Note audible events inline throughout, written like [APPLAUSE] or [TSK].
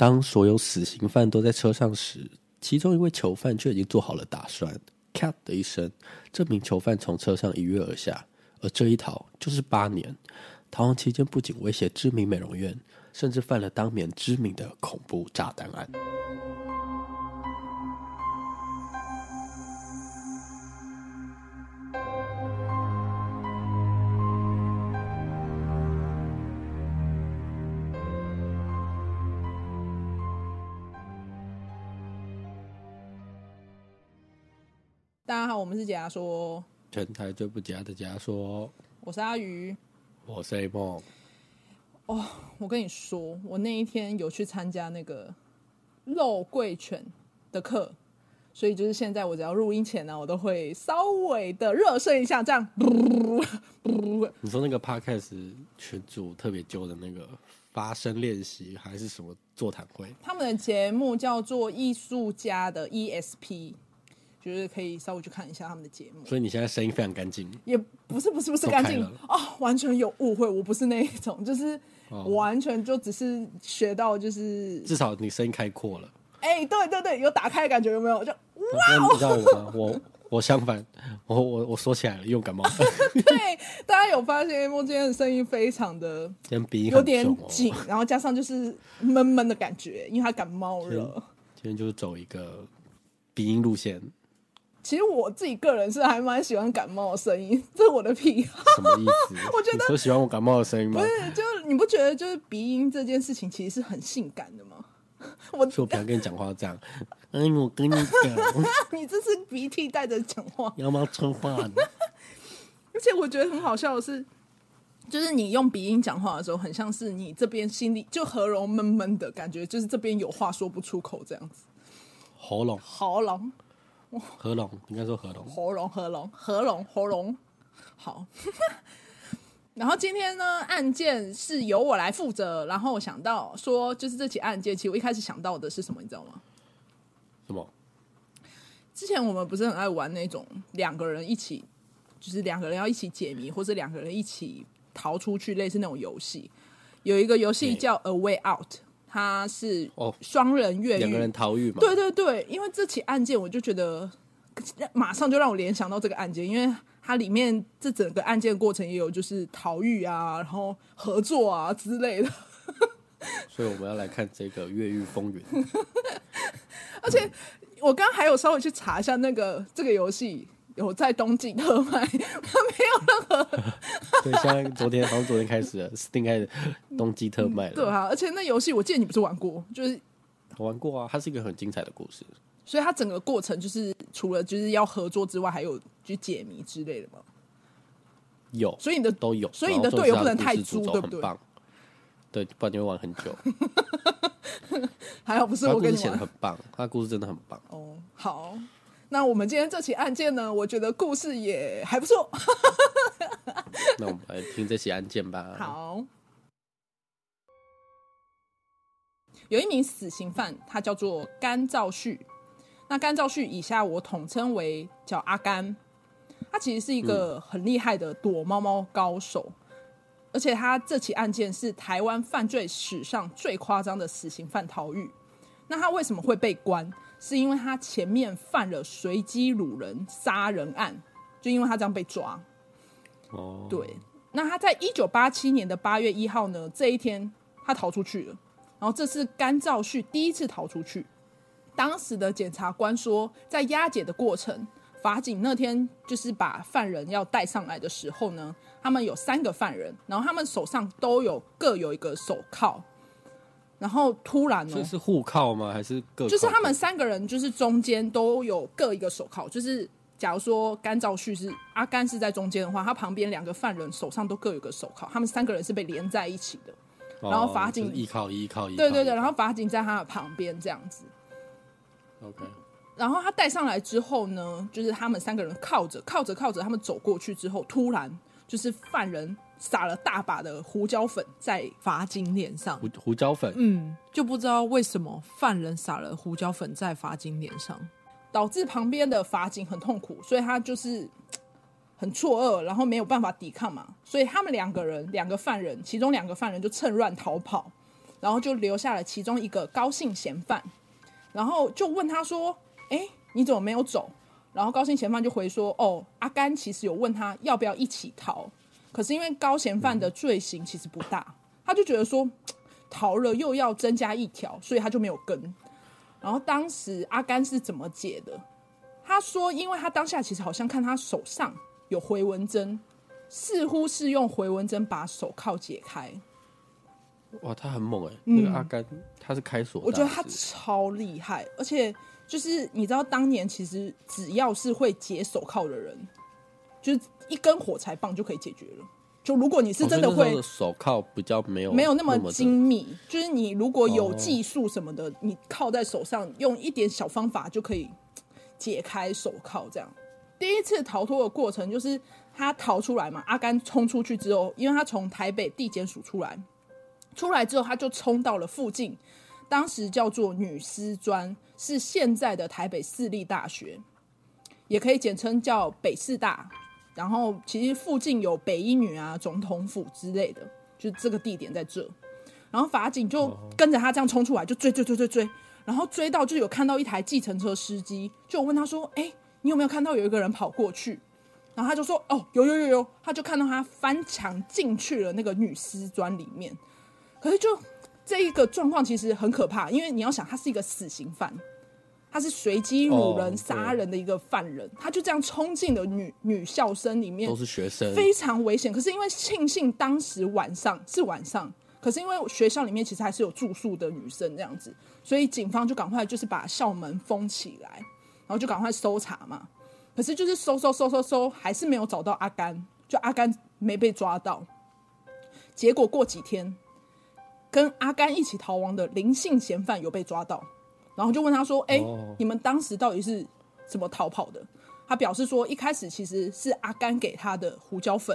当所有死刑犯都在车上时，其中一位囚犯却已经做好了打算。咔的一声，这名囚犯从车上一跃而下，而这一逃就是八年。逃亡期间，不仅威胁知名美容院，甚至犯了当年知名的恐怖炸弹案。们是解压说，全台最不假的解压说，我是阿鱼，我是 A 梦。哦，我跟你说，我那一天有去参加那个肉桂犬的课，所以就是现在我只要录音前呢，我都会稍微的热身一下，这样。你说那个 Podcast 群主特别揪的那个发声练习，还是什么座谈会？他们的节目叫做艺术家的 ESP。就是可以稍微去看一下他们的节目，所以你现在声音非常干净，也不是不是不是干净哦，完全有误会，我不是那一种，就是完全就只是学到，就是至少你声音开阔了，哎、欸，对对对，有打开的感觉有没有？就哇，你知道我吗？我我相反，我我我说起来了，又感冒了。[LAUGHS] 对，大家有发现 M 今天的声音非常的鼻音有点紧，然后加上就是闷闷的感觉，因为他感冒了。今天就是走一个鼻音路线。其实我自己个人是还蛮喜欢感冒的声音，这是我的癖好。什么意思？[LAUGHS] 我觉得你喜欢我感冒的声音吗？不是，就你不觉得就是鼻音这件事情其实是很性感的吗？我说我不要跟你讲话这样。哎，我跟你讲，[LAUGHS] 你这是鼻涕带着讲话，要不要说话呢？[LAUGHS] 而且我觉得很好笑的是，就是你用鼻音讲话的时候，很像是你这边心里就喉咙闷闷的感觉，就是这边有话说不出口这样子。喉咙，喉咙。喉咙应该说喉咙，喉咙喉咙喉咙喉咙好。[LAUGHS] 然后今天呢，案件是由我来负责。然后我想到说，就是这起案件，其实我一开始想到的是什么，你知道吗？什么？之前我们不是很爱玩那种两个人一起，就是两个人要一起解谜，或者两个人一起逃出去，类似那种游戏。有一个游戏叫《A Way Out》。他是哦，双人越狱，两个人逃狱嘛？对对对，因为这起案件，我就觉得马上就让我联想到这个案件，因为它里面这整个案件过程也有就是逃狱啊，然后合作啊之类的。[LAUGHS] 所以我们要来看这个《越狱风云》，[LAUGHS] 而且我刚刚还有稍微去查一下那个这个游戏。有在冬季特卖，他 [LAUGHS] 没有任何。[LAUGHS] 对，现在昨天好像昨天开始了，Steam 开始冬季特卖了。对啊，而且那游戏我记得你不是玩过，就是玩过啊，它是一个很精彩的故事。所以它整个过程就是除了就是要合作之外，还有就解谜之类的吗？有，所以你的都有，所以你的队友不能太猪，对不对？对，不然你会玩很久。[LAUGHS] 还好不是我跟你写的很棒，他的故事真的很棒。哦，好。那我们今天这起案件呢，我觉得故事也还不错。[LAUGHS] 那我们来听这起案件吧。好，有一名死刑犯，他叫做甘兆旭。那甘兆旭以下我统称为叫阿甘。他其实是一个很厉害的躲猫猫高手，嗯、而且他这起案件是台湾犯罪史上最夸张的死刑犯逃狱。那他为什么会被关？是因为他前面犯了随机掳人杀人案，就因为他这样被抓。哦，对。那他在一九八七年的八月一号呢，这一天他逃出去了。然后这是甘兆旭第一次逃出去。当时的检察官说，在押解的过程，法警那天就是把犯人要带上来的时候呢，他们有三个犯人，然后他们手上都有各有一个手铐。然后突然呢，这是互铐吗？还是各？就是他们三个人，就是中间都有各一个手铐。就是假如说甘兆旭是阿甘是在中间的话，他旁边两个犯人手上都各有个手铐。他们三个人是被连在一起的。哦、然后法警依靠依靠依靠。对对对，然后法警在他的旁边这样子。OK。然后他带上来之后呢，就是他们三个人靠着靠着靠着，他们走过去之后，突然就是犯人。撒了大把的胡椒粉在法警脸上，胡胡椒粉，嗯，就不知道为什么犯人撒了胡椒粉在法警脸上，导致旁边的法警很痛苦，所以他就是很错愕，然后没有办法抵抗嘛，所以他们两个人，两个犯人，其中两个犯人就趁乱逃跑，然后就留下了其中一个高姓嫌犯，然后就问他说：“哎，你怎么没有走？”然后高兴嫌犯就回说：“哦，阿甘其实有问他要不要一起逃，可是因为高嫌犯的罪行其实不大，他就觉得说 [TSK] 逃了又要增加一条，所以他就没有跟。然后当时阿甘是怎么解的？他说，因为他当下其实好像看他手上有回纹针，似乎是用回纹针把手铐解开。哇，他很猛哎、欸！那个阿甘他是开锁，我觉得他超厉害，而且。”就是你知道，当年其实只要是会解手铐的人，就是一根火柴棒就可以解决了。就如果你是真的会，哦、手铐比较没有没有那么精密，就是你如果有技术什么的，哦、你靠在手上用一点小方法就可以解开手铐。这样，第一次逃脱的过程就是他逃出来嘛，阿甘冲出去之后，因为他从台北地检署出来，出来之后他就冲到了附近。当时叫做女师专，是现在的台北市立大学，也可以简称叫北师大。然后其实附近有北一女啊、总统府之类的，就这个地点在这。然后法警就跟着他这样冲出来，就追追追追追，然后追到就有看到一台计程车司机，就问他说：“哎，你有没有看到有一个人跑过去？”然后他就说：“哦，有有有有。”他就看到他翻墙进去了那个女尸砖里面，可是就。这一个状况其实很可怕，因为你要想，他是一个死刑犯，他是随机掳人、杀人的一个犯人，他就这样冲进了女女校生里面，都是学生，非常危险。可是因为庆幸当时晚上是晚上，可是因为学校里面其实还是有住宿的女生这样子，所以警方就赶快就是把校门封起来，然后就赶快搜查嘛。可是就是搜搜搜搜搜，还是没有找到阿甘，就阿甘没被抓到。结果过几天。跟阿甘一起逃亡的林姓嫌犯有被抓到，然后就问他说：“哎、欸，oh. 你们当时到底是怎么逃跑的？”他表示说，一开始其实是阿甘给他的胡椒粉，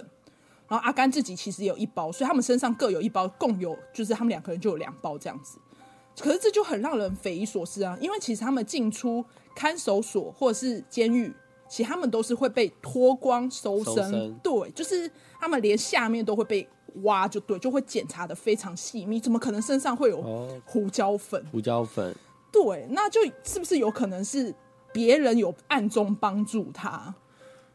然后阿甘自己其实也有一包，所以他们身上各有一包，共有就是他们两个人就有两包这样子。可是这就很让人匪夷所思啊，因为其实他们进出看守所或者是监狱，其实他们都是会被脱光搜身，搜身，对，就是他们连下面都会被。挖就对，就会检查的非常细密，怎么可能身上会有胡椒粉？胡椒粉，对，那就是不是有可能是别人有暗中帮助他？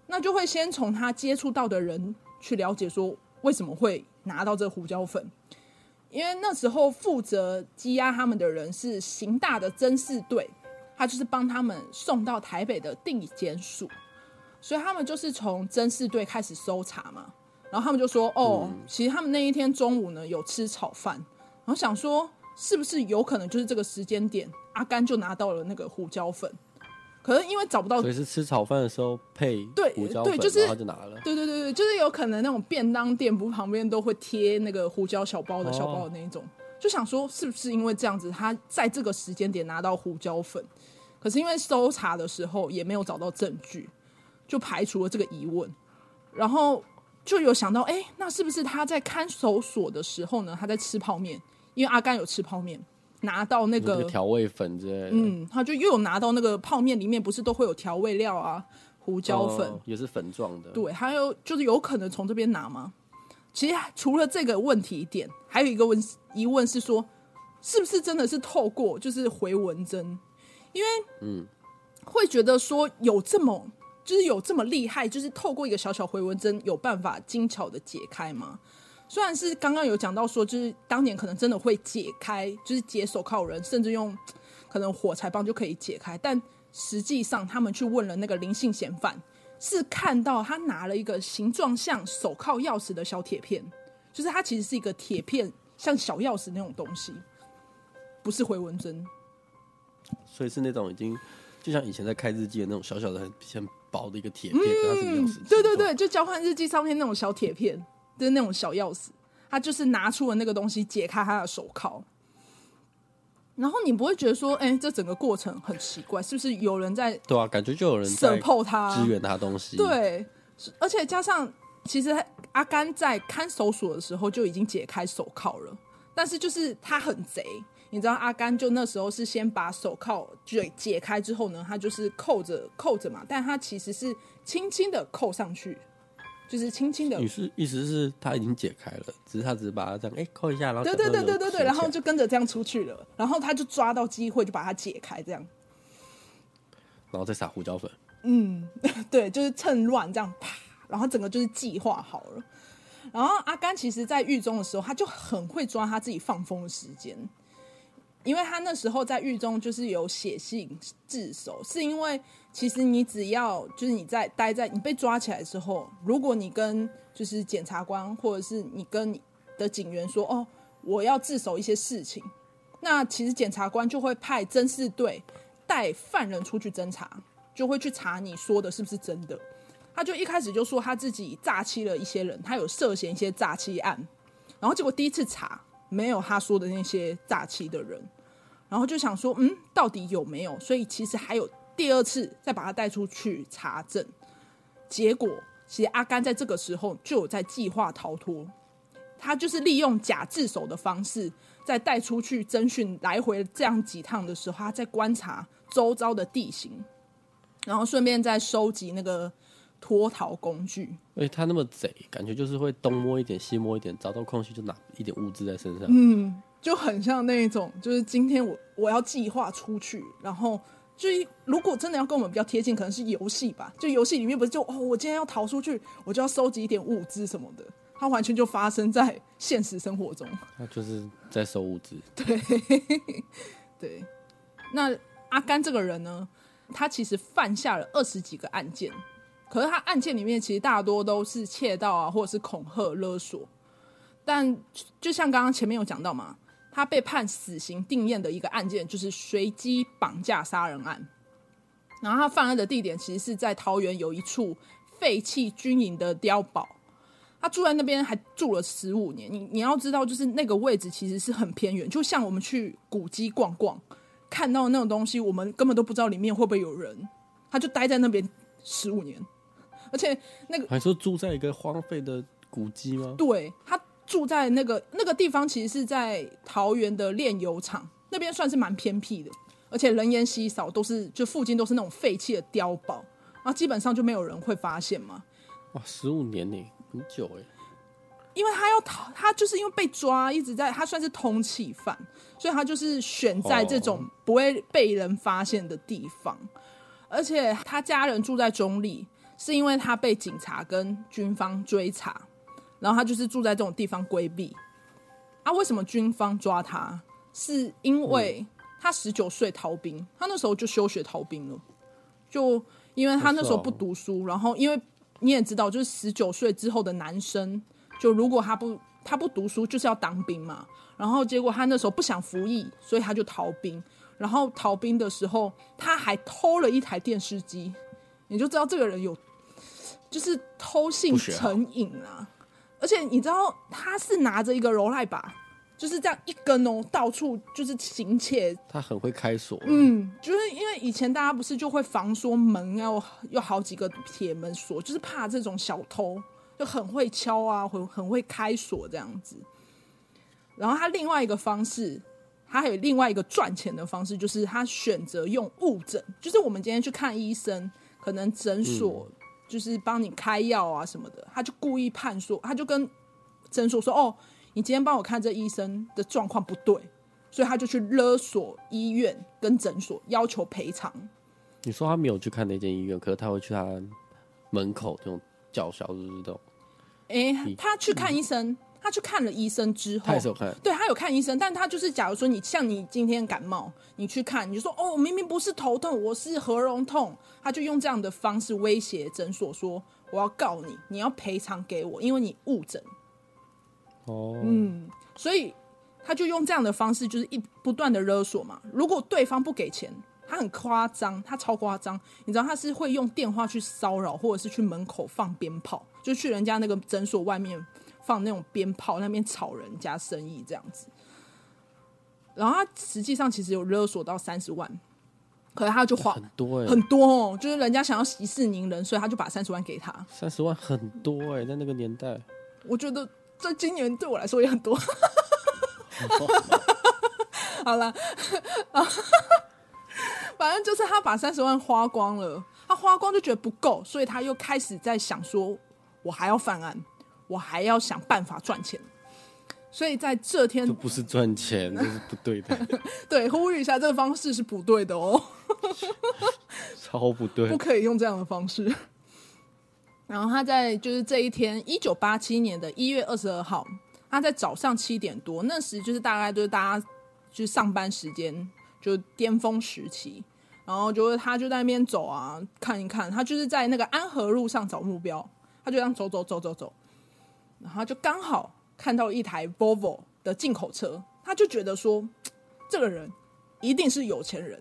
那就会先从他接触到的人去了解，说为什么会拿到这胡椒粉？因为那时候负责羁押他们的人是刑大的侦视队，他就是帮他们送到台北的定检署，所以他们就是从侦视队开始搜查嘛。然后他们就说：“哦，其实他们那一天中午呢有吃炒饭，然后想说是不是有可能就是这个时间点，阿甘就拿到了那个胡椒粉。可能因为找不到，所以是吃炒饭的时候配胡椒粉，对，对，就是拿了。对对对对，就是有可能那种便当店不旁边都会贴那个胡椒小包的小包的那一种，哦、就想说是不是因为这样子，他在这个时间点拿到胡椒粉，可是因为搜查的时候也没有找到证据，就排除了这个疑问，然后。”就有想到，哎、欸，那是不是他在看守所的时候呢？他在吃泡面，因为阿甘有吃泡面，拿到那个调味粉之类的，嗯，他就又有拿到那个泡面里面不是都会有调味料啊，胡椒粉、哦、也是粉状的，对，还有就是有可能从这边拿吗？其实除了这个问题点，还有一个问疑问是说，是不是真的是透过就是回纹针？因为嗯，会觉得说有这么。就是有这么厉害，就是透过一个小小回纹针有办法精巧的解开吗？虽然是刚刚有讲到说，就是当年可能真的会解开，就是解手铐人，甚至用可能火柴棒就可以解开，但实际上他们去问了那个林姓嫌犯，是看到他拿了一个形状像手铐钥匙的小铁片，就是它其实是一个铁片，像小钥匙那种东西，不是回纹针，所以是那种已经就像以前在开日记的那种小小的很像。薄的一个铁片，它是钥匙。对对对，就交换日记上面那种小铁片，就是那种小钥匙。他就是拿出了那个东西，解开他的手铐。然后你不会觉得说，哎、欸，这整个过程很奇怪，是不是有人在？对啊，感觉就有人在 support 他，支援他东西。对，而且加上，其实阿甘在看守所的时候就已经解开手铐了，但是就是他很贼。你知道阿甘就那时候是先把手铐解解开之后呢，他就是扣着扣着嘛，但他其实是轻轻的扣上去，就是轻轻的。你是意思是他已经解开了，只是他只是把它这样哎扣一下，然后对对对对对对，然后就跟着这样出去了，然后他就抓到机会就把它解开，这样，然后再撒胡椒粉。嗯，[LAUGHS] 对，就是趁乱这样啪，然后整个就是计划好了。然后阿甘其实，在狱中的时候，他就很会抓他自己放风的时间，因为他那时候在狱中就是有写信自首，是因为其实你只要就是你在待在你被抓起来之后，如果你跟就是检察官或者是你跟你的警员说哦，我要自首一些事情，那其实检察官就会派侦视队带犯人出去侦查。就会去查你说的是不是真的，他就一开始就说他自己诈欺了一些人，他有涉嫌一些诈欺案，然后结果第一次查没有他说的那些诈欺的人，然后就想说嗯，到底有没有？所以其实还有第二次再把他带出去查证，结果其实阿甘在这个时候就有在计划逃脱，他就是利用假自首的方式，在带出去侦讯来回这样几趟的时候，他在观察周遭的地形。然后顺便再收集那个脱逃工具。哎，他那么贼，感觉就是会东摸一点，西摸一点，找到空隙就拿一点物资在身上。嗯，就很像那一种，就是今天我我要计划出去，然后就如果真的要跟我们比较贴近，可能是游戏吧。就游戏里面不是就哦，我今天要逃出去，我就要收集一点物资什么的。它完全就发生在现实生活中。那就是在收物资。对 [LAUGHS] 对。那阿甘这个人呢？他其实犯下了二十几个案件，可是他案件里面其实大多都是窃盗啊，或者是恐吓勒索。但就像刚刚前面有讲到嘛，他被判死刑定验的一个案件就是随机绑架杀人案。然后他犯案的地点其实是在桃园有一处废弃军营的碉堡，他住在那边还住了十五年。你你要知道，就是那个位置其实是很偏远，就像我们去古迹逛逛。看到那种东西，我们根本都不知道里面会不会有人，他就待在那边十五年，而且那个还说住在一个荒废的古迹吗？对，他住在那个那个地方，其实是在桃园的炼油厂那边，算是蛮偏僻的，而且人烟稀少，都是就附近都是那种废弃的碉堡，然后基本上就没有人会发现嘛。哇，十五年呢，很久哎。因为他要逃，他就是因为被抓，一直在，他算是通缉犯，所以他就是选在这种不会被人发现的地方。Oh. 而且他家人住在中立，是因为他被警察跟军方追查，然后他就是住在这种地方规避。啊，为什么军方抓他？是因为他十九岁逃兵，他那时候就休学逃兵了，就因为他那时候不读书，然后因为你也知道，就是十九岁之后的男生。就如果他不他不读书，就是要当兵嘛。然后结果他那时候不想服役，所以他就逃兵。然后逃兵的时候，他还偷了一台电视机，你就知道这个人有就是偷性成瘾啊。而且你知道他是拿着一个柔赖把，就是这样一根哦，到处就是行窃。他很会开锁，嗯，就是因为以前大家不是就会防说门要有好几个铁门锁，就是怕这种小偷。就很会敲啊，很很会开锁这样子。然后他另外一个方式，他还有另外一个赚钱的方式，就是他选择用误诊。就是我们今天去看医生，可能诊所就是帮你开药啊什么的，他就故意判说，他就跟诊所说：“哦，你今天帮我看这医生的状况不对。”所以他就去勒索医院跟诊所，要求赔偿。你说他没有去看那间医院，可是他会去他门口这种叫嚣，就是这种。哎、欸，他去看医生，嗯，他去看了医生之后，他有看，对他有看医生，但他就是，假如说你像你今天感冒，你去看，你就说哦，明明不是头痛，我是喉咙痛，他就用这样的方式威胁诊所说，我要告你，你要赔偿给我，因为你误诊。哦，嗯，所以他就用这样的方式，就是一不断的勒索嘛。如果对方不给钱，他很夸张，他超夸张，你知道他是会用电话去骚扰，或者是去门口放鞭炮。就去人家那个诊所外面放那种鞭炮，那边吵人家生意这样子。然后他实际上其实有勒索到三十万，可是他就花很多哎，很多哦，就是人家想要息事宁人，所以他就把三十万给他。三十万很多哎，在那个年代，我觉得在今年对我来说也很多。[LAUGHS] 好了，[LAUGHS] 反正就是他把三十万花光了，他花光就觉得不够，所以他又开始在想说。我还要犯案，我还要想办法赚钱。所以在这天，这不是赚钱，[LAUGHS] 这是不对的。[LAUGHS] 对，呼吁一下，这个方式是不对的哦，[LAUGHS] 超不对，不可以用这样的方式。然后他在就是这一天，一九八七年的一月二十二号，他在早上七点多，那时就是大概就是大家就是上班时间，就巅峰时期。然后就是他就在那边走啊，看一看，他就是在那个安和路上找目标，他就这样走走走走走，然后就刚好。看到一台 Volvo 的进口车，他就觉得说，[TSK] 这个人一定是有钱人，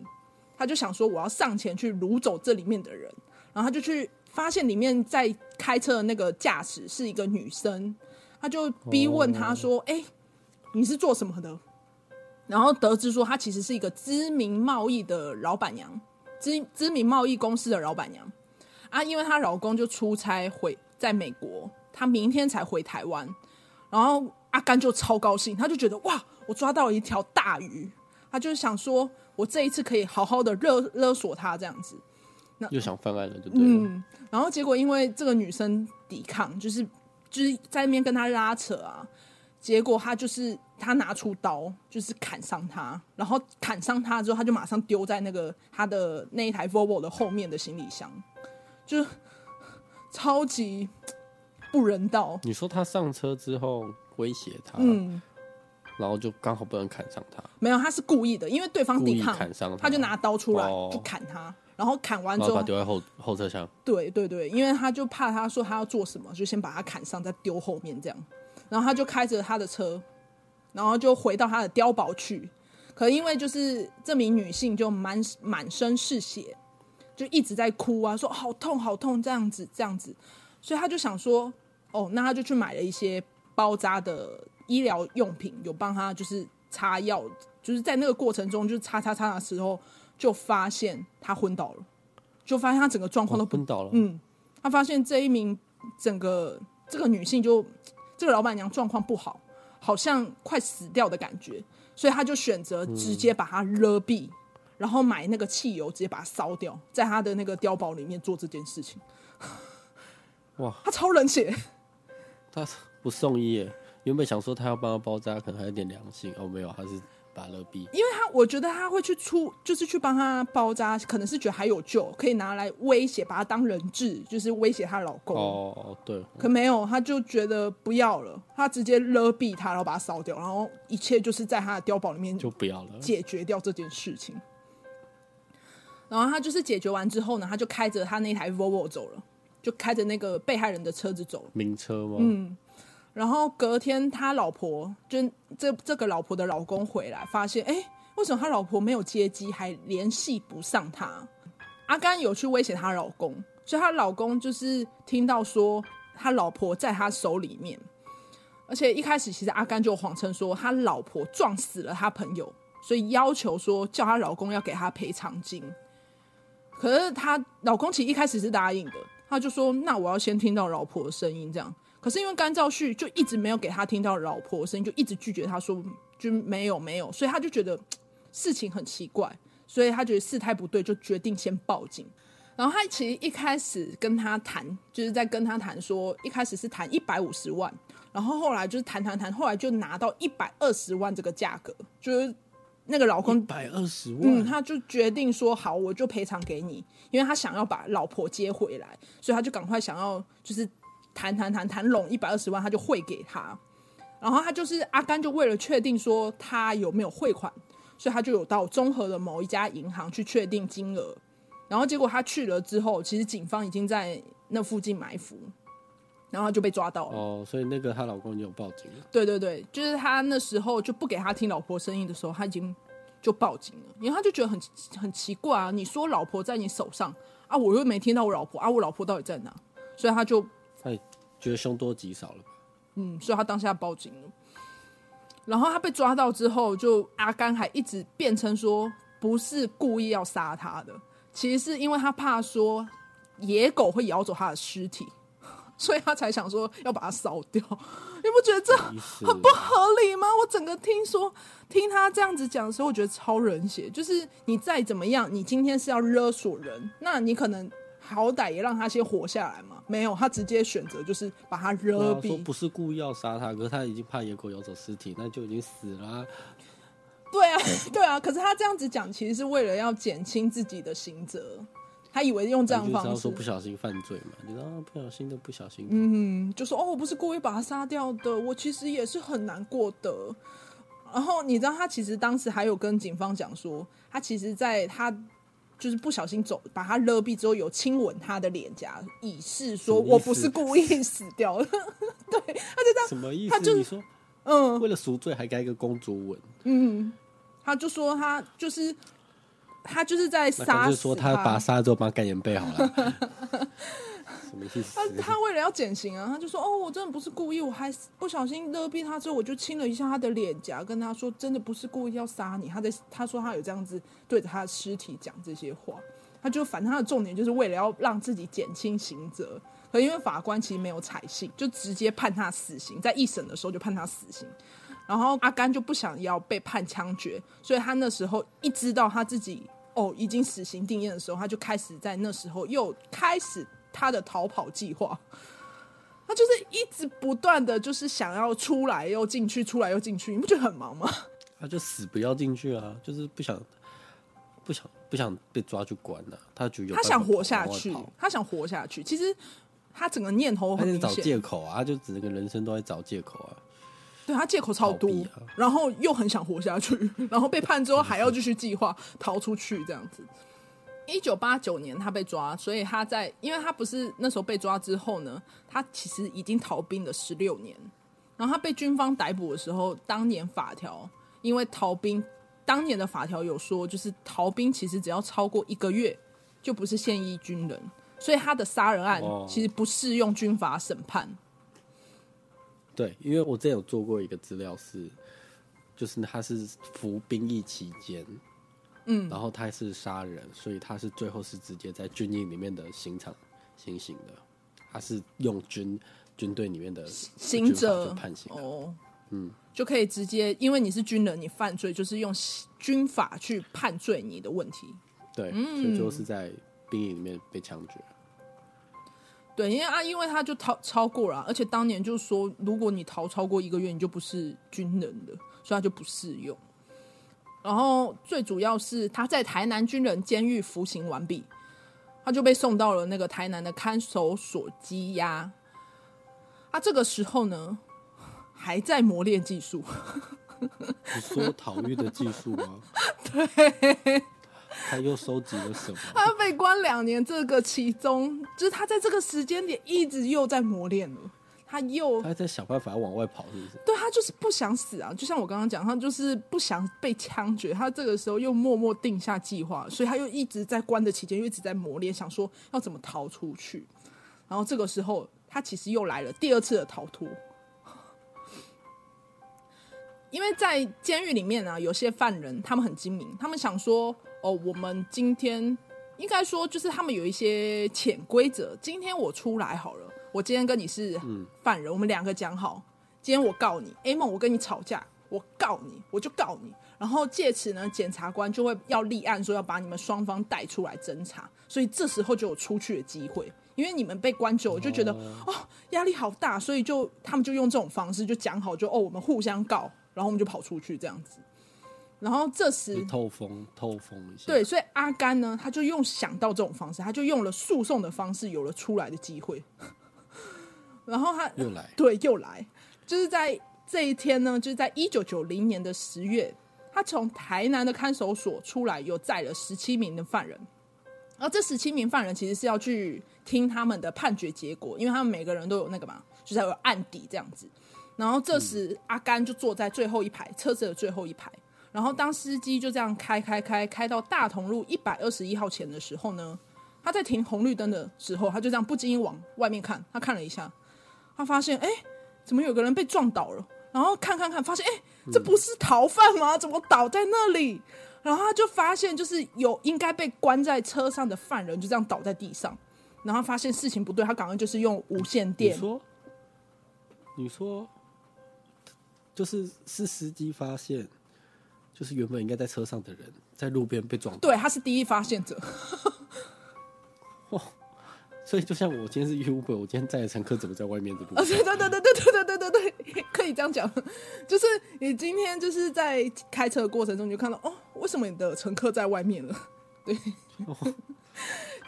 他就想说我要上前去掳走这里面的人，然后他就去发现里面在开车的那个驾驶是一个女生，他就逼问他说：“哎、oh. 欸，你是做什么的？”然后得知说她其实是一个知名贸易的老板娘，知知名贸易公司的老板娘啊，因为她老公就出差回在美国，她明天才回台湾。然后阿甘就超高兴，他就觉得哇，我抓到了一条大鱼，他就想说，我这一次可以好好的勒勒索他这样子。那又想犯案了，对不对？嗯。然后结果因为这个女生抵抗，就是就是在那边跟他拉扯啊，结果他就是他拿出刀，就是砍伤他，然后砍伤他之后，他就马上丢在那个他的那一台 Volvo 的后面的行李箱，就是 [LAUGHS] 超级。不人道！你说他上车之后威胁他，嗯，然后就刚好不能砍上他。没有，他是故意的，因为对方抵抗，砍上他，他就拿刀出来就砍他，哦、然后砍完之后丢在后后车厢。对对对，因为他就怕他说他要做什么，就先把他砍上，再丢后面这样。然后他就开着他的车，然后就回到他的碉堡去。可因为就是这名女性就满满身是血，就一直在哭啊，说好痛好痛这样子这样子。所以他就想说，哦，那他就去买了一些包扎的医疗用品，有帮他就是擦药，就是在那个过程中，就是擦擦擦的时候，就发现他昏倒了，就发现他整个状况都昏倒了。嗯，他发现这一名整个这个女性就这个老板娘状况不好，好像快死掉的感觉，所以他就选择直接把她勒毙，嗯，然后买那个汽油直接把它烧掉，在他的那个碉堡里面做这件事情。哇，他超冷血，他不送医耶。原本想说他要帮他包扎，可能还有点良心哦，没有，他是把勒毙。因为他我觉得他会去出，就是去帮他包扎，可能是觉得还有救，可以拿来威胁，把他当人质，就是威胁她老公。哦，对。可没有，他就觉得不要了，他直接勒毙他，然后把他烧掉，然后一切就是在他的碉堡里面就不要了，解决掉这件事情。然后他就是解决完之后呢，他就开着他那台 Volvo 走了。就开着那个被害人的车子走，名车吗？嗯，然后隔天他老婆就这这个老婆的老公回来，发现哎，为什么他老婆没有接机，还联系不上他？阿甘有去威胁他老公，所以他老公就是听到说他老婆在他手里面，而且一开始其实阿甘就谎称说他老婆撞死了他朋友，所以要求说叫他老公要给他赔偿金。可是他老公其实一开始是答应的。他就说：“那我要先听到老婆的声音，这样。可是因为甘兆旭就一直没有给他听到老婆的声音，就一直拒绝他说就没有没有，所以他就觉得事情很奇怪，所以他觉得事态不对，就决定先报警。然后他其实一开始跟他谈，就是在跟他谈说，一开始是谈一百五十万，然后后来就是谈谈谈，后来就拿到一百二十万这个价格，就是。”那个老公一百二十万，嗯，他就决定说好，我就赔偿给你，因为他想要把老婆接回来，所以他就赶快想要就是谈谈谈谈拢一百二十万，他就汇给他。然后他就是阿甘，就为了确定说他有没有汇款，所以他就有到中和的某一家银行去确定金额。然后结果他去了之后，其实警方已经在那附近埋伏。然后就被抓到了哦，所以那个她老公就有报警了。对对对，就是他那时候就不给他听老婆声音的时候，他已经就报警了，因为他就觉得很很奇怪啊，你说老婆在你手上啊，我又没听到我老婆啊，我老婆到底在哪？所以他就他觉得凶多吉少了吧？嗯，所以他当下报警了。然后他被抓到之后，就阿甘还一直辩称说不是故意要杀他的，其实是因为他怕说野狗会咬走他的尸体。所以他才想说要把它烧掉，你不觉得这很不合理吗？我整个听说听他这样子讲的时候，我觉得超冷血。就是你再怎么样，你今天是要勒索人，那你可能好歹也让他先活下来嘛。没有，他直接选择就是把他勒毙。说不是故意要杀他，可是他已经怕野狗咬走尸体，那就已经死了啊。对啊，[LAUGHS] 对啊。可是他这样子讲，其实是为了要减轻自己的刑责。他以为用这样的方式，说不小心犯罪嘛？你知道，不小心的，不小心的。嗯，就说哦，我不是故意把他杀掉的，我其实也是很难过的。然后你知道，他其实当时还有跟警方讲说，他其实在他就是不小心走，把他勒毙之后，有亲吻他的脸颊，以示说我不是故意死掉的。[LAUGHS] 对，他就这样。什么意思？他就你说，嗯，为了赎罪还该一个公主吻？嗯，他就说他就是。他就是在杀，就是说他把他杀了之后帮他盖棉被好了。[LAUGHS] 什么意思？他他为了要减刑啊，他就说：“哦，我真的不是故意，我还不小心勒毙他之后，我就亲了一下他的脸颊，跟他说真的不是故意要杀你。”他在他说他有这样子对着他的尸体讲这些话，他就反正他的重点就是为了要让自己减轻刑责。可因为法官其实没有采信，就直接判他死刑，在一审的时候就判他死刑。然后阿甘就不想要被判枪决，所以他那时候一知道他自己哦已经死刑定谳的时候，他就开始在那时候又开始他的逃跑计划。[LAUGHS] 他就是一直不断的就是想要出来又进去，出来又进去，你不觉得很忙吗？他就死不要进去啊，就是不想不想不想被抓去关了，啊。他就有他想活下去，他想活下去。其实他整个念头很明显，他找借口啊，他就整个人生都在找借口啊。对，他借口超多，啊，然后又很想活下去，[LAUGHS] 然后被判之后还要继续计划逃出去这样子。一九八九年他被抓，所以他在，因为他不是那时候被抓之后呢，他其实已经逃兵了十六年。然后他被军方逮捕的时候，当年法条因为逃兵，当年的法条有说，就是逃兵其实只要超过一个月就不是现役军人，所以他的杀人案其实不适用军法审判。对，因为我之前有做过一个资料是，就是他是服兵役期间，嗯，然后他是杀人，所以他是最后是直接在军营里面的刑场行刑的，他是用军军队里面的刑者判刑哦，嗯，就可以直接，因为你是军人，你犯罪就是用军法去判罪你的问题，对，嗯，所以最后是在兵营里面被枪决。对，因为啊，因为他就逃超过了，而且当年就说，如果你逃超过一个月，你就不是军人了，所以他就不适用。然后最主要是他在台南军人监狱服刑完毕，他就被送到了那个台南的看守所羁押。他这个时候呢，还在磨练技术。你说逃狱的技术吗？[LAUGHS] 对。他又收集了什么？他被关两年，这个其中就是他在这个时间点一直又在磨练了。他又他在想办法往外跑，是不是？对，他就是不想死啊！就像我刚刚讲，他就是不想被枪决。他这个时候又默默定下计划，所以他又一直在关的期间又一直在磨练，想说要怎么逃出去。然后这个时候，他其实又来了第二次的逃脱，因为在监狱里面啊，有些犯人他们很精明，他们想说。哦，我们今天应该说，就是他们有一些潜规则。今天我出来好了，我今天跟你是犯人，我们两个讲好，今天我告你，A 梦，我跟你吵架，我告你，我就告你。然后借此呢，检察官就会要立案，说要把你们双方带出来侦查。所以这时候就有出去的机会，因为你们被关久，我就觉得哦压力好大，所以就他们就用这种方式就讲好，就哦我们互相告，然后我们就跑出去这样子。然后这时透风透风一下，对，所以阿甘呢，他就用想到这种方式，他就用了诉讼的方式，有了出来的机会。[LAUGHS] 然后他又来，对，又来，就是在这一天呢，就是在一九九零年的十月，他从台南的看守所出来，有载了十七名的犯人。然后这十七名犯人其实是要去听他们的判决结果，因为他们每个人都有那个嘛，就是有案底这样子。然后这时、嗯、阿甘就坐在最后一排车子的最后一排。然后当司机就这样开开开开到大同路一百二十一号前的时候呢，他在停红绿灯的时候，他就这样不经意往外面看，他看了一下，他发现哎，怎么有个人被撞倒了？然后看看看，发现哎，这不是逃犯吗？怎么倒在那里？然后他就发现就是有应该被关在车上的犯人就这样倒在地上，然后发现事情不对，他赶快就是用无线电。你说，你说，就是是司机发现。就是原本应该在车上的人，在路边被撞。对，他是第一发现者。[LAUGHS] 哦，所以就像我今天是 Uber，我今天载的乘客怎么在外面的路？啊，对对对对对对对对对对，[LAUGHS] 可以这样讲，就是你今天就是在开车的过程中，你就看到哦，为什么你的乘客在外面了？对，哦、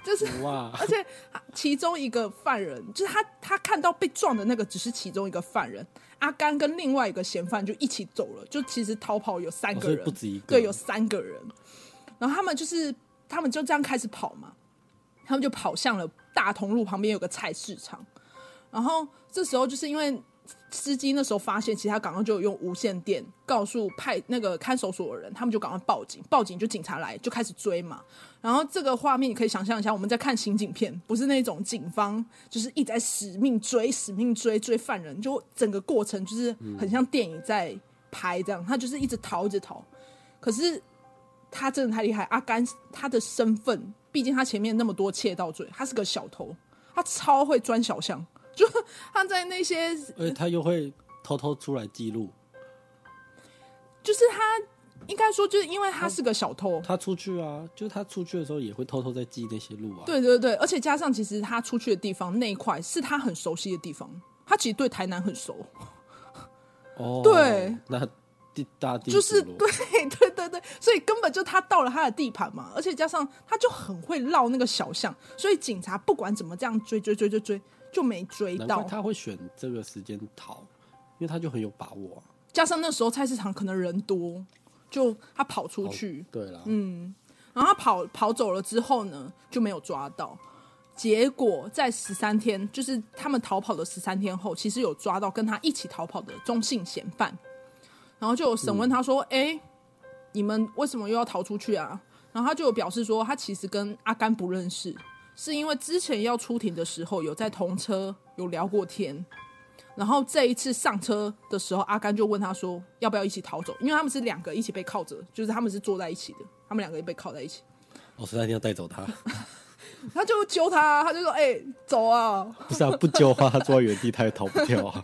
就是哇，而且其中一个犯人，就是他，他看到被撞的那个只是其中一个犯人，阿甘跟另外一个嫌犯就一起走了，就其实逃跑有三个人，哦、不止一个，对，有三个人，然后他们就是他们就这样开始跑嘛，他们就跑向了。大同路旁边有个菜市场，然后这时候就是因为司机那时候发现，其实他刚刚就用无线电告诉派那个看守所的人，他们就赶快报警，报警就警察来就开始追嘛。然后这个画面你可以想象一下，我们在看刑警片，不是那种警方就是一直在死命追、死命追追犯人，就整个过程就是很像电影在拍这样，他就是一直逃，一直逃。可是他真的太厉害，阿甘他的身份。毕竟他前面那么多窃盗罪，他是个小偷，他超会钻小巷，就 [LAUGHS] 他在那些，而且他又会偷偷出来记录，就是他应该说，就是因为他是个小偷，他，他出去啊，就是他出去的时候也会偷偷在记那些路啊。对对对，而且加上其实他出去的地方那一块是他很熟悉的地方，他其实对台南很熟。哦，对，那。地大地就是 [LAUGHS] 对对对对，所以根本就他到了他的地盘嘛，而且加上他就很会绕那个小巷，所以警察不管怎么这样追追追追追，就没追到。他会选这个时间逃，因为他就很有把握啊。加上那时候菜市场可能人多，就他跑出去，对了，嗯，然后他跑跑走了之后呢，就没有抓到。结果在十三天，就是他们逃跑的十三天后，其实有抓到跟他一起逃跑的中性嫌犯。然后就有审问他说：“哎、嗯，你们为什么又要逃出去啊？”然后他就有表示说：“他其实跟阿甘不认识，是因为之前要出庭的时候有在同车有聊过天。然后这一次上车的时候，阿甘就问他说：要不要一起逃走？因为他们是两个一起被铐着，就是他们是坐在一起的，他们两个也被铐在一起。我说他一定要带走他，[LAUGHS] 他就揪他，他就说：哎，走啊！不是啊，不揪的话，他坐在原地，他也逃不掉啊。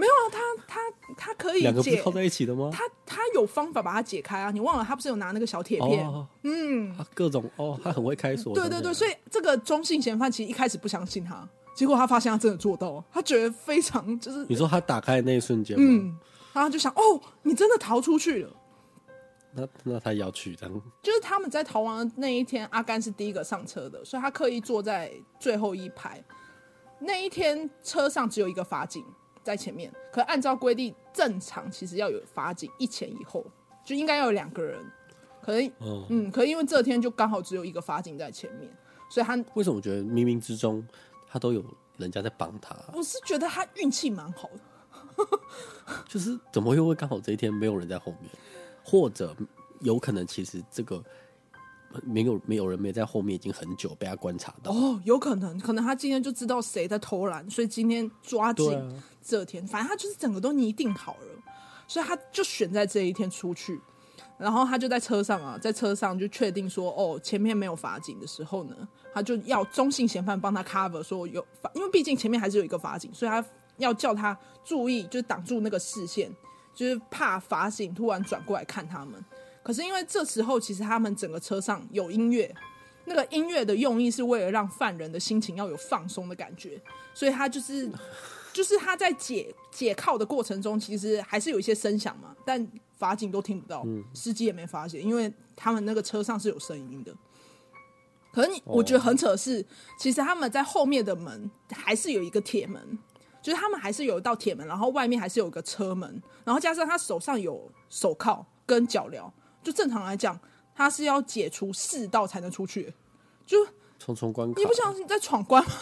没有啊，他他。”他可以两个不是靠在一起的吗？他他有方法把它解开啊！你忘了他不是有拿那个小铁片？哦、嗯，各种哦，他很会开锁。对对对，所以这个中性嫌犯其实一开始不相信他，结果他发现他真的做到，他觉得非常就是。你说他打开的那一瞬间，嗯，然后就想哦，你真的逃出去了。那那他要去这样？就是他们在逃亡的那一天，阿甘是第一个上车的，所以他刻意坐在最后一排。那一天车上只有一个法警。在前面，可按照规定，正常其实要有法警一前一后，就应该要有两个人。可能，嗯，嗯，可因为这天就刚好只有一个法警在前面，所以他为什么觉得冥冥之中他都有人家在帮他？我是觉得他运气蛮好的，就是怎么又会刚好这一天没有人在后面，或者有可能其实这个。没有没有人没在后面，已经很久被他观察到哦，有可能，可能他今天就知道谁在偷懒，所以今天抓紧这天，啊、反正他就是整个都拟定好了，所以他就选在这一天出去，然后他就在车上啊，在车上就确定说，哦，前面没有法警的时候呢，他就要中性嫌犯帮他 cover，说有法，因为毕竟前面还是有一个法警，所以他要叫他注意，就是挡住那个视线，就是怕法警突然转过来看他们。可是因为这时候其实他们整个车上有音乐，那个音乐的用意是为了让犯人的心情要有放松的感觉，所以他就是 [LAUGHS] 就是他在解解铐的过程中，其实还是有一些声响嘛，但法警都听不到，司机也没发现，因为他们那个车上是有声音的。可是我觉得很扯的是，其实他们在后面的门还是有一个铁门，就是他们还是有一道铁门，然后外面还是有个车门，然后加上他手上有手铐跟脚镣。就正常来讲，他是要解除四道才能出去，就重重关卡。你不相信在闯关吗？[LAUGHS]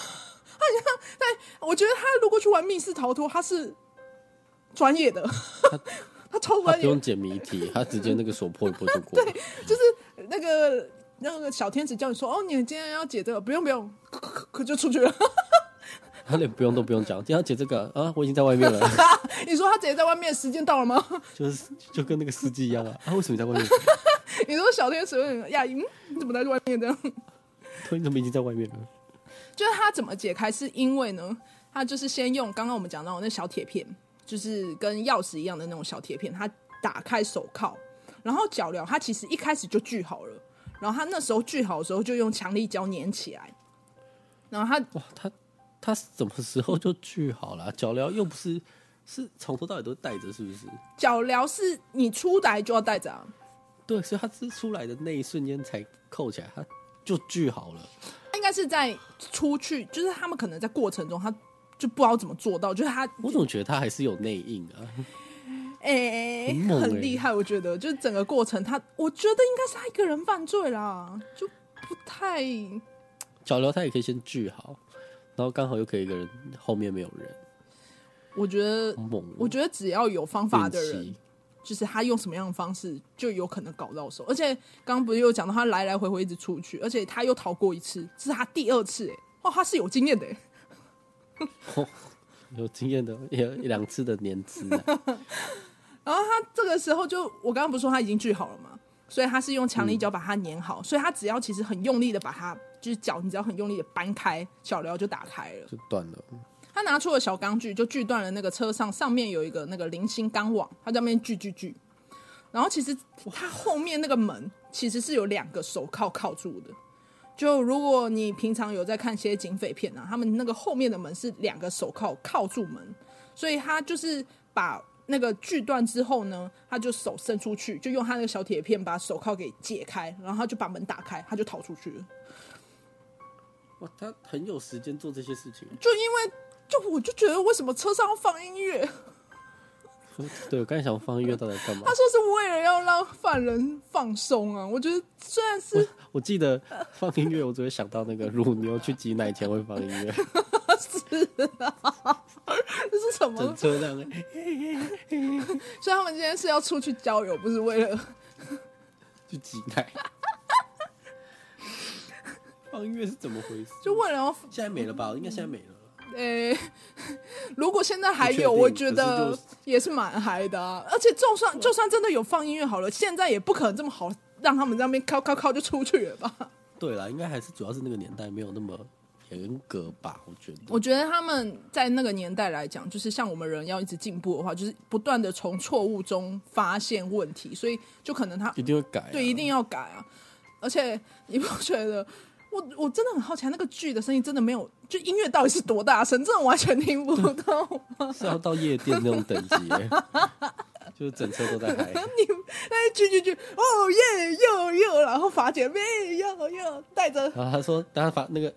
他像在我觉得他如果去玩密室逃脱，他是专业的，他，[LAUGHS] 他超专业，不用解谜题，他直接那个手破一破就过。[LAUGHS] 对，就是那个那个小天使叫你说，哦，你今天要解这个，不用不用，可可可就出去了。他连不用都不用讲，今天要解这个啊，我已经在外面了。[LAUGHS] 你说他直接在外面，时间到了吗？就是就跟那个司机一样啊，啊，为什么你在外面？[LAUGHS] 你说小天使问亚英，你怎么在外面这样？你怎么已经在外面了？就是他怎么解开？是因为呢，他就是先用刚刚我们讲到的那小铁片，就是跟钥匙一样的那种小铁片，他打开手铐，然后脚镣，他其实一开始就锯好了，然后他那时候锯好的时候就用强力胶粘起来。然后他哇，他他什么时候就锯好了？[LAUGHS] 脚镣又不是是从头到尾都带着，是不是？脚镣是你出来就要带着啊。对，所以他是出来的那一瞬间才扣起来，他就锯好了。应该是在出去，就是他们可能在过程中，他就不知道怎么做到，就是他。我总觉得他还是有内应啊。哎、欸，很厉害，我觉得，就是整个过程他，他我觉得应该是他一个人犯罪啦，就不太。脚镣他也可以先锯好，然后刚好又可以一个人后面没有人。我觉得，我觉得只要有方法的人。就是他用什么样的方式，就有可能搞到手。而且刚刚不是有讲到他来来回回一直出去，而且他又逃过一次，这是他第二次哎，哦，他是有经验的 [LAUGHS] 有经验的，有一两次的年资。然后他这个时候就，我刚刚不是说他已经锯好了吗？所以他是用强力胶把它粘好，嗯、所以他只要其实很用力的把它，就是脚，你只要很用力的扳开，脚镣就打开了，就断了。他拿出了小钢锯，就锯断了那个车上上面有一个那个零星钢网，他在那边锯锯锯。然后其实他后面那个门其实是有两个手铐铐住的。就如果你平常有在看些警匪片啊，他们那个后面的门是两个手铐铐住门，所以他就是把那个锯断之后呢，他就手伸出去，就用他那个小铁片把手铐给解开，然后他就把门打开，他就逃出去了。哇，他很有时间做这些事情，就因为。就我就觉得为什么车上要放音乐？[LAUGHS] 对，我刚才想放音乐到底干嘛？他说是为了要让犯人放松啊。我觉得虽然是我，我记得放音乐，我只会想到那个乳牛去挤奶前会放音乐。[LAUGHS] 是啊，这是什么？整车这样。[LAUGHS] 所以他们今天是要出去郊游，不是为了去挤奶。放音乐是怎么回事？就为了要现在没了吧？应该现在没了。诶、欸，[LAUGHS] 如果现在还有，我觉得也是蛮嗨的啊。而且就算就算真的有放音乐好了，现在也不可能这么好让他们在那边靠靠靠就出去了吧？[LAUGHS] 对啦，应该还是主要是那个年代没有那么严格吧？我觉得。我觉得他们在那个年代来讲，就是像我们人要一直进步的话，就是不断的从错误中发现问题，所以就可能他一定会改啊，对，一定要改啊。而且你不觉得？我我真的很好奇，那个剧的声音真的没有，就音乐到底是多大声？真的完全听不到。[LAUGHS] 是要到夜店那种等级，[LAUGHS] 就是整车都在嗨。[LAUGHS] 你哎去去去，哦耶又又，然后法姐妹又又带着。然后他说，然后法那个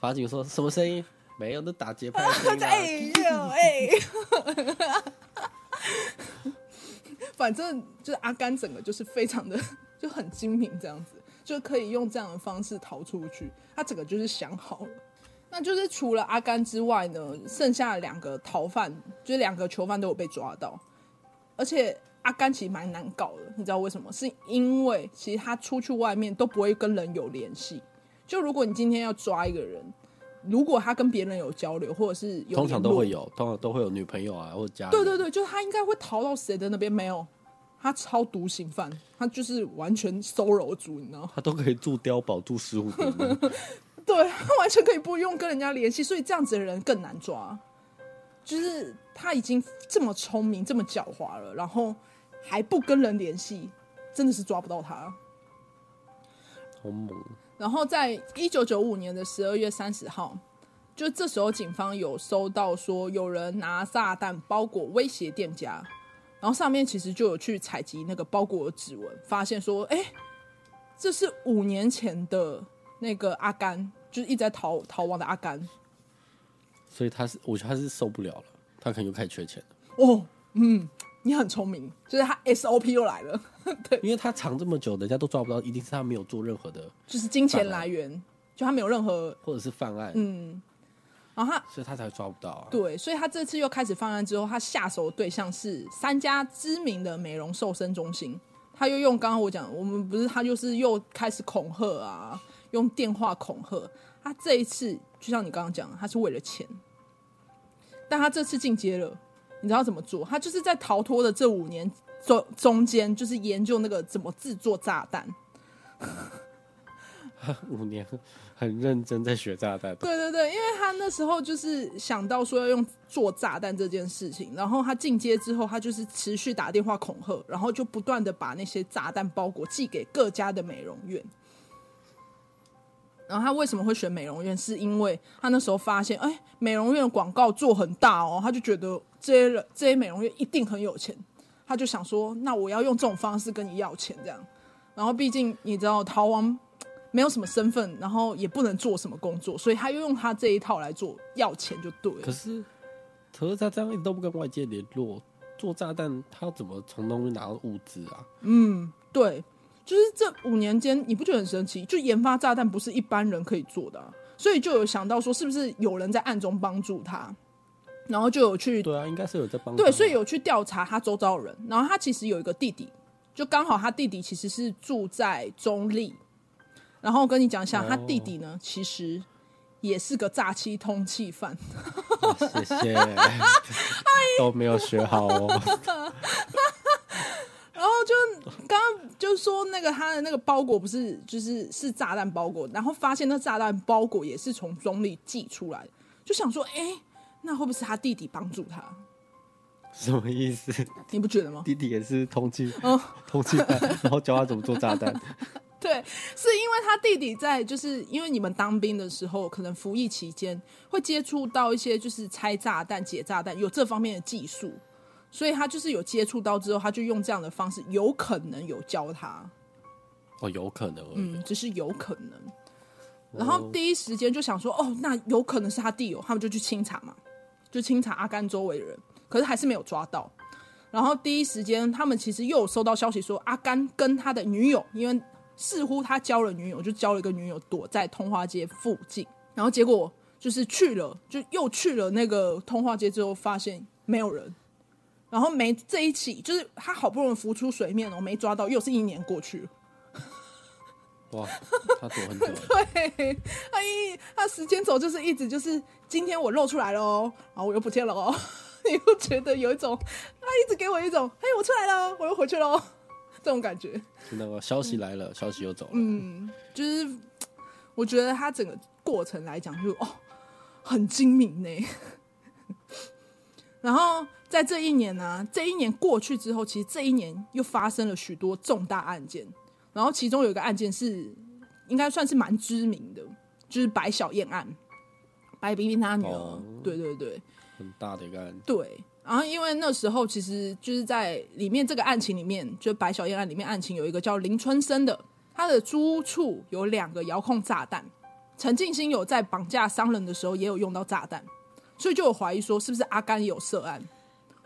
法警说什么声音？没有，那打节拍声、啊。哎呦哎，反正就是阿甘整个就是非常的就很精明这样子。就可以用这样的方式逃出去，他整个就是想好了。那就是除了阿甘之外呢，剩下的两个逃犯，就是两个囚犯都有被抓到。而且阿甘其实蛮难搞的，你知道为什么？是因为其实他出去外面都不会跟人有联系。就如果你今天要抓一个人，如果他跟别人有交流，或者是有通常都会有，通常都会有女朋友啊，或者家人。对对对，就是他应该会逃到谁的那边？没有。他超独行犯，他就是完全收容组，你知道？他都可以住碉堡住十五年，[LAUGHS] 对，他完全可以不用跟人家联系，所以这样子的人更难抓。就是他已经这么聪明、这么狡猾了，然后还不跟人联系，真的是抓不到他。好猛！然后在一九九五年的十二月三十号，就这时候警方有收到说有人拿炸弹包裹威胁店家。然后上面其实就有去采集那个包裹的指纹，发现说，哎，这是五年前的那个阿甘，就是一直在逃逃亡的阿甘。所以他是，我觉得他是受不了了，他可能又开始缺钱了。哦，嗯，你很聪明，就是他 SOP 又来了。[LAUGHS] 对，因为他藏这么久，人家都抓不到，一定是他没有做任何的，就是金钱来源，就他没有任何或者是犯案，嗯。然后他，所以他才抓不到啊。对，所以他这次又开始犯案之后，他下手的对象是三家知名的美容瘦身中心。他又用刚刚我讲，我们不是他就是又开始恐吓啊，用电话恐吓。他这一次就像你刚刚讲，他是为了钱。但他这次进阶了，你知道怎么做？他就是在逃脱的这五年中中间，就是研究那个怎么制作炸弹。[LAUGHS] 五年。很认真在学炸弹。对对对，因为他那时候就是想到说要用做炸弹这件事情，然后他进阶之后，他就是持续打电话恐吓，然后就不断的把那些炸弹包裹寄给各家的美容院。然后他为什么会选美容院？是因为他那时候发现，哎，美容院广告做很大哦，他就觉得这些人这些美容院一定很有钱，他就想说，那我要用这种方式跟你要钱，这样。然后毕竟你知道逃亡没有什么身份，然后也不能做什么工作，所以他又用他这一套来做要钱就对了。可是，可是他这样一直都不跟外界联络，做炸弹他怎么从东西拿到物资啊？嗯，对。就是这五年间，你不觉得很神奇？就研发炸弹不是一般人可以做的啊，所以就有想到说，是不是有人在暗中帮助他？然后就有去对啊，应该是有在帮。对，所以有去调查他周遭的人。然后他其实有一个弟弟，就刚好他弟弟其实是住在中坜。然后我跟你讲一下，他弟弟呢，其实也是个诈欺通缉犯。谢谢，[LAUGHS] 都没有学好哦。[LAUGHS] 然后就刚刚就说那个他的那个包裹不是就是是炸弹包裹，然后发现那炸弹包裹也是从中坜寄出来，就想说，哎，那会不会是他弟弟帮助他？什么意思？你不觉得吗？弟弟也是通缉，嗯，通缉犯，[LAUGHS] 然后教他怎么做炸弹。对，是因为他弟弟在，就是因为你们当兵的时候，可能服役期间会接触到一些就是拆炸弹、解炸弹，有这方面的技术。所以他就是有接触到之后，他就用这样的方式，有可能有教他。哦，有可能，嗯，只是有可能。然后第一时间就想说，哦，那有可能是他弟友，他们就去清查嘛，就清查阿甘周围的人，可是还是没有抓到。然后第一时间，他们其实又有收到消息说，阿甘跟他的女友，因为似乎他交了女友，就交了一个女友，躲在通化街附近。然后结果就是去了，就又去了那个通化街之后，发现没有人。然后没这一起，就是他好不容易浮出水面了，我没抓到，又是一年过去了。哇，他躲很久。[LAUGHS] 对，他一他时间轴就是一直就是今天我露出来了哦，然后我又不见了哦，[LAUGHS] 你会觉得有一种他一直给我一种，嘿，我出来了，我又回去了，这种感觉。听到吗消息来了，嗯、消息又走了。嗯，就是我觉得他整个过程来讲就，就哦，很精明呢。[LAUGHS] 然后在这一年呢、啊，这一年过去之后，其实这一年又发生了许多重大案件。然后其中有一个案件是应该算是蛮知名的，就是白小燕案，白冰冰她女儿。哦、对对对，很大的一个案。对，然后因为那时候其实就是在里面这个案情里面，就白小燕案里面案情有一个叫林春生的，他的租屋处有两个遥控炸弹，陈静心有在绑架商人的时候也有用到炸弹。所以就有怀疑说，是不是阿甘也有涉案？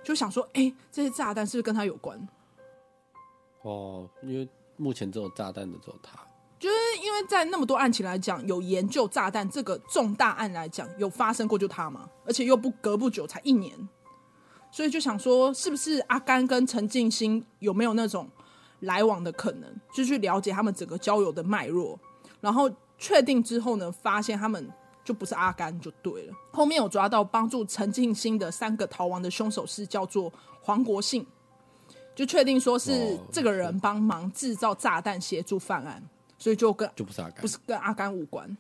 就想说，哎、欸，这些炸弹是不是跟他有关？哦，因为目前只有炸弹的只有他，就是因为在那么多案情来讲，有研究炸弹这个重大案来讲，有发生过就他嘛，而且又不隔不久，才一年，所以就想说，是不是阿甘跟陈静心有没有那种来往的可能？就去了解他们整个交友的脉络，然后确定之后呢，发现他们。就不是阿甘就对了。后面有抓到帮助陈静心的三个逃亡的凶手是叫做黄国信，就确定说是这个人帮忙制造炸弹协助犯案，所以就跟就不是阿甘，不是跟阿甘无关。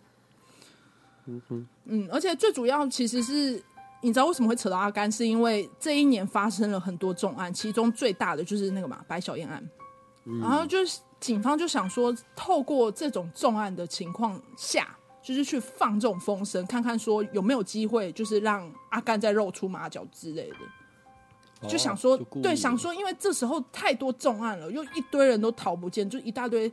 嗯哼，嗯，而且最主要其实是你知道为什么会扯到阿甘，是因为这一年发生了很多重案，其中最大的就是那个嘛白小燕案，嗯、然后就是警方就想说，透过这种重案的情况下。就是去放这种风声，看看说有没有机会，就是让阿甘再露出马脚之类的。哦、就想说，对，想说，因为这时候太多重案了，又一堆人都逃不见，就一大堆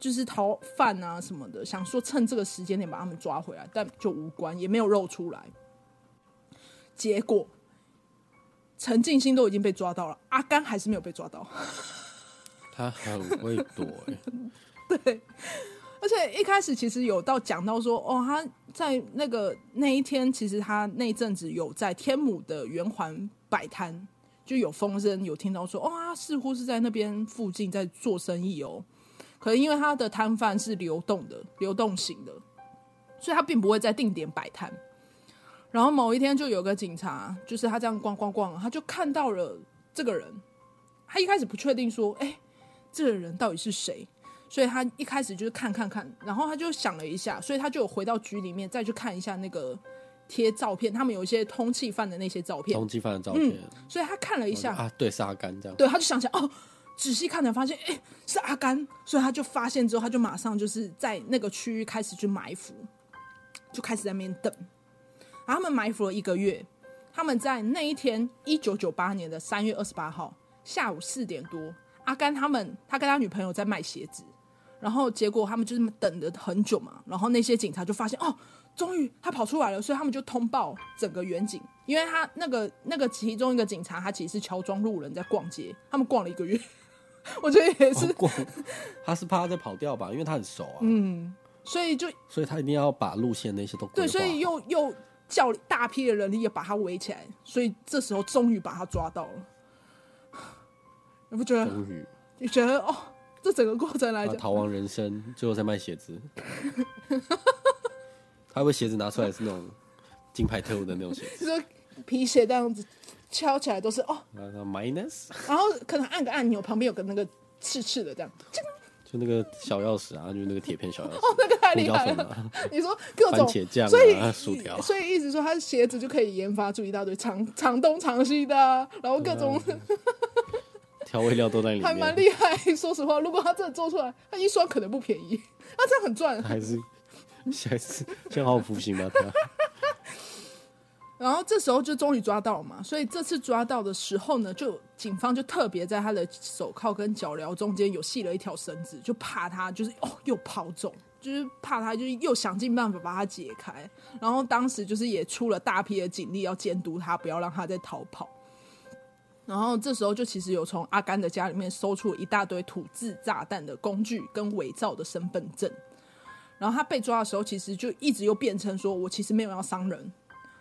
就是逃犯啊什么的，想说趁这个时间点把他们抓回来，但就无关，也没有露出来。结果陈静心都已经被抓到了，阿甘还是没有被抓到。他很会躲、欸，[LAUGHS] 对。而且一开始其实有到讲到说，哦，他在那个那一天，其实他那阵子有在天母的圆环摆摊，就有风声有听到说，哦，他似乎是在那边附近在做生意哦。可能因为他的摊贩是流动的、流动型的，所以他并不会在定点摆摊。然后某一天就有个警察，就是他这样逛逛逛，他就看到了这个人。他一开始不确定说，哎，这个人到底是谁？所以他一开始就是看看看，然后他就想了一下，所以他就有回到局里面再去看一下那个贴照片，他们有一些通缉犯的那些照片，通缉犯的照片。嗯，所以他看了一下啊，对，是阿甘这样。对，他就想起来哦，仔细看才发现，哎、是阿甘，所以他就发现之后，他就马上就是在那个区域开始去埋伏，就开始在那边等。然后他们埋伏了一个月，他们在那一天，一九九八年的三月二十八号下午四点多，阿甘他们他跟他女朋友在卖鞋子，然后结果他们就是等了很久嘛，然后那些警察就发现哦。终于他跑出来了，所以他们就通报整个远景，因为他那个那个其中一个警察，他其实是乔装路人在逛街，他们逛了一个月，[LAUGHS] 我觉得也是、哦、逛，他是怕他在跑掉吧，因为他很熟啊，嗯，所以就所以他一定要把路线那些都对，所以又又叫大批的人力也把他围起来，所以这时候终于把他抓到了，你不觉得？终于，你觉得哦，这整个过程来讲，逃亡人生最后在卖鞋子。他会鞋子拿出来是那种金牌特务的那种鞋子，就是皮鞋这样子敲起来都是哦，minus，然后可能按个按钮，旁边有个那个刺刺的这样，就那个小钥匙啊，就是那个铁片小钥匙，[LAUGHS] 哦，那个太厉害了。啊、[LAUGHS] 你说各种番茄酱、啊，所以薯条，所以一直说他鞋子就可以研发出一大堆长长东长西的、啊，然后各种调、啊、味料都在里面，还蛮厉害。[LAUGHS] 说实话，如果他真的做出来，他一双可能不便宜，那这样很赚，还是。下一次先好好服刑吧，他。然后这时候就终于抓到嘛，所以这次抓到的时候呢，就警方就特别在他的手铐跟脚镣中间有系了一条绳子，就怕他就是哦又跑走，就是怕他就是又想尽办法把他解开。然后当时就是也出了大批的警力要监督他，不要让他再逃跑。然后这时候就其实有从阿甘的家里面搜出一大堆土制炸弹的工具跟伪造的身份证。然后他被抓的时候，其实就一直又辩称说：“我其实没有要伤人。”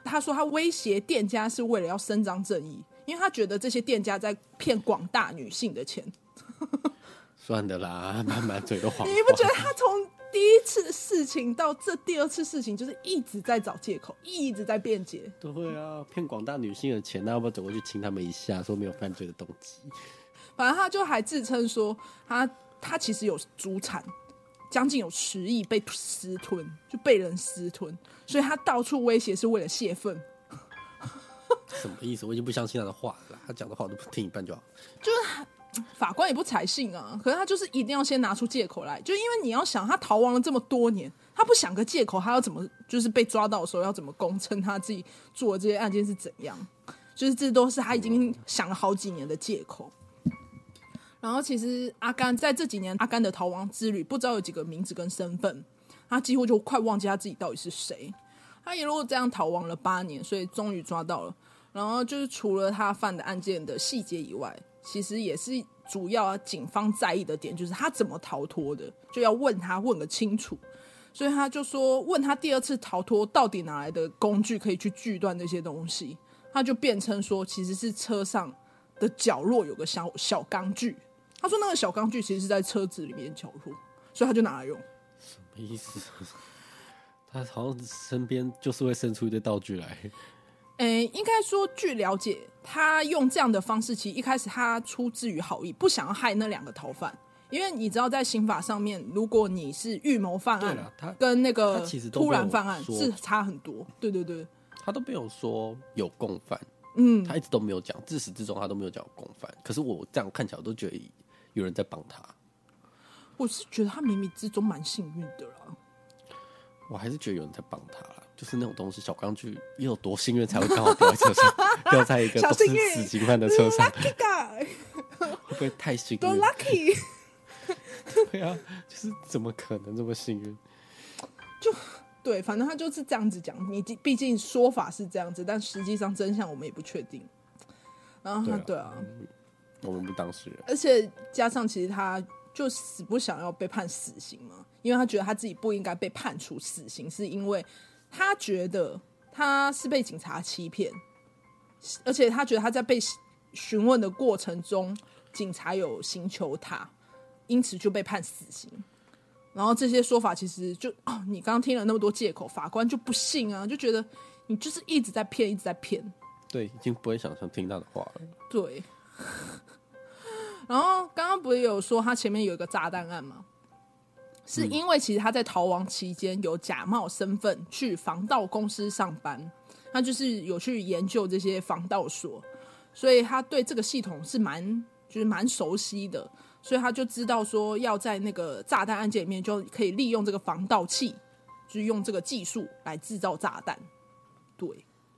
他说他威胁店家是为了要伸张正义，因为他觉得这些店家在骗广大女性的钱。[LAUGHS] 算的啦，满满嘴都谎话。[LAUGHS] 你不觉得他从第一次事情到这第二次事情，就是一直在找借口，一直在辩解？对啊，骗广大女性的钱，那要不要走过去亲他们一下，说没有犯罪的动机？反正他就还自称说他他其实有主产。将近有十亿被私吞，就被人私吞，所以他到处威胁是为了泄愤。什么意思？我已经不相信他的话了。他讲的话我都不听一半就好。就是法官也不采信啊，可是他就是一定要先拿出借口来，就因为你要想他逃亡了这么多年，他不想个借口，他要怎么就是被抓到的时候要怎么供称他自己做的这些案件是怎样？就是这都是他已经想了好几年的借口。然后其实阿甘在这几年，阿甘的逃亡之旅不知道有几个名字跟身份，他几乎就快忘记他自己到底是谁。他一路这样逃亡了八年，所以终于抓到了。然后就是除了他犯的案件的细节以外，其实也是主要警方在意的点，就是他怎么逃脱的，就要问他问个清楚。所以他就说，问他第二次逃脱到底哪来的工具可以去锯断这些东西，他就辩称说，其实是车上的角落有个小小钢锯。他说：“那个小钢锯其实是在车子里面角落，所以他就拿来用。”什么意思？他好像身边就是会生出一堆道具来。[LAUGHS] 诶、欸，应该说，据了解，他用这样的方式，其实一开始他出自于好意，不想要害那两个逃犯。因为你知道，在刑法上面，如果你是预谋犯案，他跟那个突然犯案是差很多。对对对，他都没有说有共犯，嗯，他一直都没有讲，自始至终他都没有讲共犯。可是我这样看起来，我都觉得。有人在帮他，我是觉得他冥冥之中蛮幸运的啦。我还是觉得有人在帮他啦，就是那种东西，小钢锯，你有多幸运才会刚好掉在车上，掉在一个都是死刑犯的车上。会不会太幸运？多 lucky！[LAUGHS] 对啊，就是怎么可能这么幸运？[LAUGHS] 就对，反正他就是这样子讲。你毕竟说法是这样子，但实际上真相我们也不确定。然后他对啊。对啊嗯我们不当事人，而且加上其实他就死不想要被判死刑嘛，因为他觉得他自己不应该被判处死刑，是因为他觉得他是被警察欺骗，而且他觉得他在被询问的过程中，警察有刑求他，因此就被判死刑。然后这些说法其实就哦，你刚刚听了那么多借口，法官就不信啊，就觉得你就是一直在骗，一直在骗。对，已经不会想象听他的话了。对。然后刚刚不是有说他前面有一个炸弹案吗？是因为其实他在逃亡期间有假冒身份去防盗公司上班，他就是有去研究这些防盗锁，所以他对这个系统是蛮就是蛮熟悉的，所以他就知道说要在那个炸弹案件里面就可以利用这个防盗器，就是用这个技术来制造炸弹。对，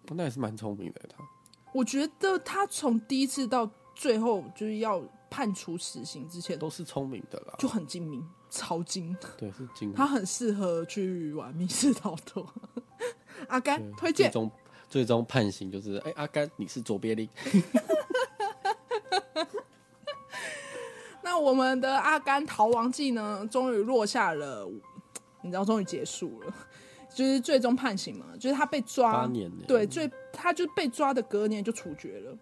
那也是蛮聪明的他。我觉得他从第一次到最后就是要判处死刑之前，都是聪明的啦，就很精明，超精。对，是精明。他很适合去玩密室逃脱。[LAUGHS] 阿甘推荐。最终最终判刑就是，哎、欸，阿甘你是卓别林。[LAUGHS] 那我们的阿甘逃亡记呢，终于落下了，你知道，终于结束了。就是最终判刑嘛，就是他被抓，对，最他就被抓的隔年就处决了。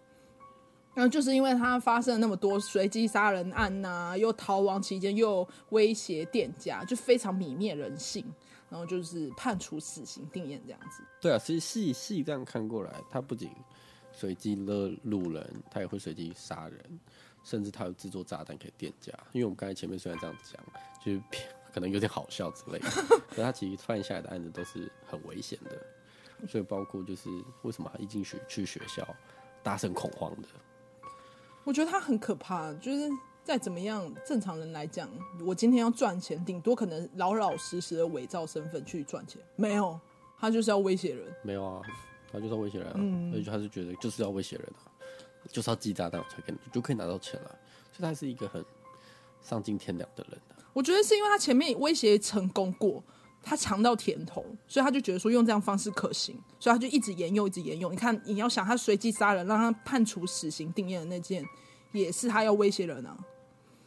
然后就是因为他发生了那么多随机杀人案呐、又逃亡期间又威胁店家，就非常泯灭人性。然后就是判处死刑定谳这样子。对啊，其实细细这样看过来，他不仅随机勒路人，他也会随机杀人，甚至他有制作炸弹给店家。因为我们刚才前面虽然这样讲，就是 [LAUGHS] 可能有点好笑之类的，[LAUGHS] 可他其实犯下来的案子都是很危险的，所以包括就是为什么他一进去去学校大声恐慌的，我觉得他很可怕。就是再怎么样，正常人来讲，我今天要赚钱，顶多可能老老实实的伪造身份去赚钱，没有，他就是要威胁人，没有啊，他就是要威胁人啊，嗯，而且他是觉得就是要威胁人啊，就是要寄炸弹才可以就可以拿到钱了，所以他是一个很丧尽天良的人啊。我觉得是因为他前面威胁成功过，他尝到甜头，所以他就觉得说用这样方式可行，所以他就一直沿用，一直沿用。你看，你要想他随机杀人，让他判处死刑定谳的那件，也是他要威胁人啊。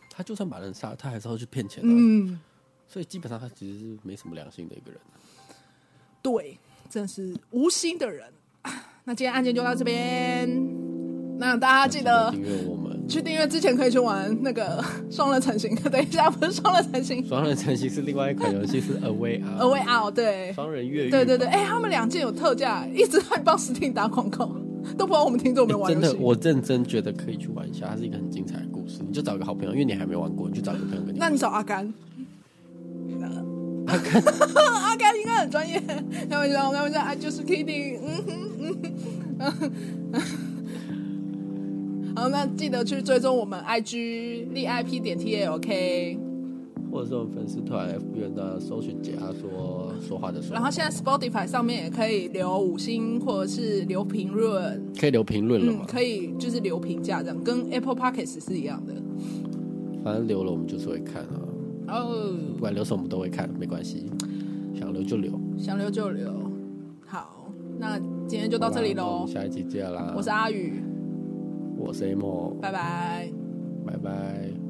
他就算把人杀，他还是要去骗钱的。嗯，所以基本上他其实是没什么良心的一个人。对，真是无心的人。那今天案件就到这边，那大家记得订阅我们。去订阅之前可以去玩那个 [LAUGHS] 双人成行，[LAUGHS] 等一下不是双人成行，双人成行是另外一款游戏，是 A Way Out。A Way Out 对，双人越狱。对对对，哎、欸，他们两件有特价，一直在帮 Steam 打广告，[LAUGHS] 都不知道我们听众有没有玩、欸。真的，我认真觉得可以去玩一下，它是一个很精彩的故事。你就找一个好朋友，因为你还没玩过，你就找一个朋友跟你。那你找阿甘。阿甘，阿甘应该很专业。开玩笑，开玩笑，I just kidding。嗯哼嗯哼。好，那记得去追踪我们 IG l i p 点 t a l k，或者是我们粉丝团 F B 的搜寻解压说说话的说。然后现在 Spotify 上面也可以留五星，或者是留评论，可以留评论了吗？嗯，可以，就是留评价这样，跟 Apple Podcast 是一样的。反正留了我们就是会看啊。哦，不管留什么我们都会看，没关系，想留就留，想留就留。好，那今天就到这里喽，下一集见啦。我是阿宇。我是 AMO，拜拜，拜拜。